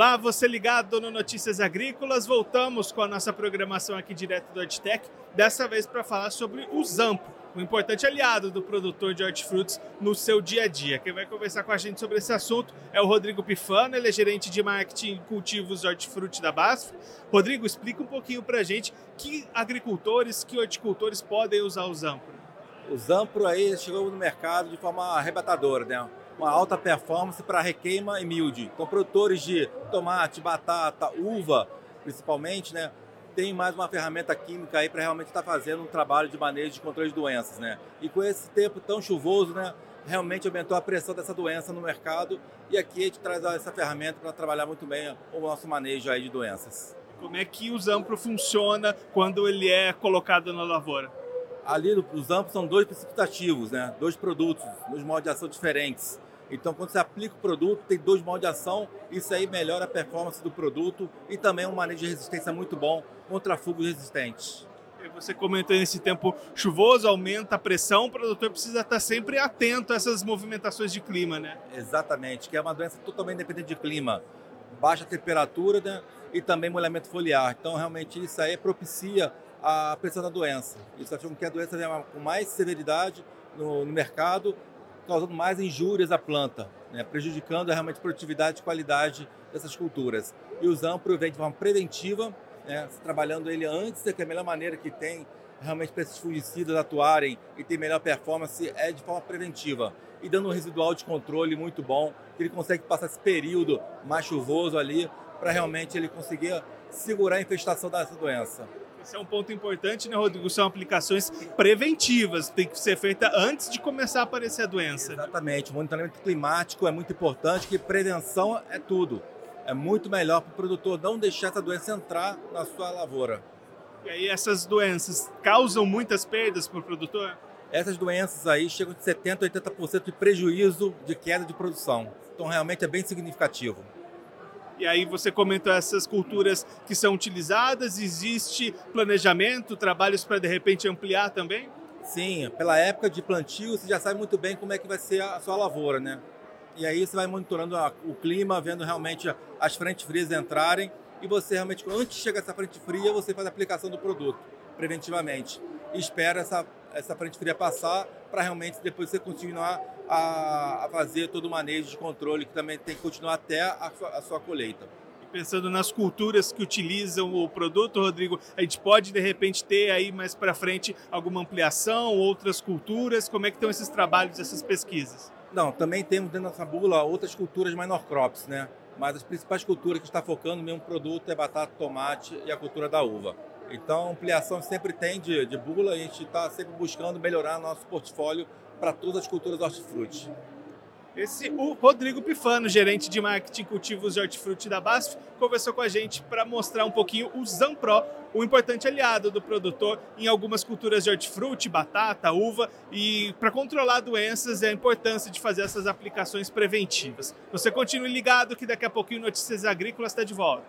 Olá, você ligado no Notícias Agrícolas. Voltamos com a nossa programação aqui direto do Hortitec, dessa vez para falar sobre o Zampo, um importante aliado do produtor de hortifrutos no seu dia a dia. Quem vai conversar com a gente sobre esse assunto é o Rodrigo Pifano, ele é gerente de marketing e cultivos hortifruti da BASF. Rodrigo, explica um pouquinho para a gente que agricultores, que horticultores podem usar o Zampro. O Zampro aí chegou no mercado de forma arrebatadora, né? Uma alta performance para requeima e milde. Então, produtores de tomate, batata, uva, principalmente, né, tem mais uma ferramenta química aí para realmente estar tá fazendo um trabalho de manejo de controle de doenças, né? E com esse tempo tão chuvoso, né, realmente aumentou a pressão dessa doença no mercado e aqui a gente traz essa ferramenta para trabalhar muito bem o nosso manejo aí de doenças. Como é que o Zampro funciona quando ele é colocado na lavoura? Ali os Zampros são dois princípios ativos, né? Dois produtos, dois modos de ação diferentes. Então, quando você aplica o produto, tem dois modos de ação, isso aí melhora a performance do produto e também um manejo de resistência muito bom contra fungos resistentes. Você comentou nesse tempo chuvoso, aumenta a pressão, o produtor precisa estar sempre atento a essas movimentações de clima, né? Exatamente, que é uma doença totalmente dependente de clima. Baixa temperatura né? e também molhamento foliar. Então, realmente, isso aí propicia a pressão da doença. Isso faz com que a doença venha com mais severidade no, no mercado causando mais injúrias à planta, né, prejudicando realmente a produtividade e qualidade dessas culturas. E o Zampro vem de forma preventiva, né, trabalhando ele antes, que é a melhor maneira que tem realmente para esses fungicidas atuarem e ter melhor performance é de forma preventiva e dando um residual de controle muito bom, que ele consegue passar esse período mais chuvoso ali para realmente ele conseguir segurar a infestação dessa doença. Esse é um ponto importante, né, Rodrigo? São aplicações preventivas, tem que ser feita antes de começar a aparecer a doença. Exatamente. O monitoramento climático é muito importante, que prevenção é tudo. É muito melhor para o produtor não deixar essa doença entrar na sua lavoura. E aí essas doenças causam muitas perdas para o produtor? Essas doenças aí chegam de 70% a 80% de prejuízo de queda de produção. Então realmente é bem significativo. E aí você comentou essas culturas que são utilizadas, existe planejamento, trabalhos para de repente ampliar também? Sim, pela época de plantio você já sabe muito bem como é que vai ser a sua lavoura, né? E aí você vai monitorando o clima, vendo realmente as frentes frias entrarem e você realmente, antes de chegar essa frente fria, você faz a aplicação do produto preventivamente. E espera essa, essa frente fria passar para realmente depois você continuar a, a, fazer todo o manejo de controle que também tem que continuar até a, a sua colheita. pensando nas culturas que utilizam o produto, Rodrigo, a gente pode de repente ter aí mais para frente alguma ampliação, outras culturas? Como é que estão esses trabalhos, essas pesquisas? Não, também temos dentro da nossa bula outras culturas minor crops, né? Mas as principais culturas que está focando no mesmo produto é batata, tomate e a cultura da uva. Então, ampliação sempre tem de, de bula, a gente está sempre buscando melhorar nosso portfólio para todas as culturas hortifruti. Esse o Rodrigo Pifano, gerente de marketing cultivos de hortifruti da BASF, conversou com a gente para mostrar um pouquinho o Zampro, o importante aliado do produtor em algumas culturas de hortifruti, batata, uva e para controlar doenças e a importância de fazer essas aplicações preventivas. Você continue ligado que daqui a pouquinho Notícias Agrícolas está de volta.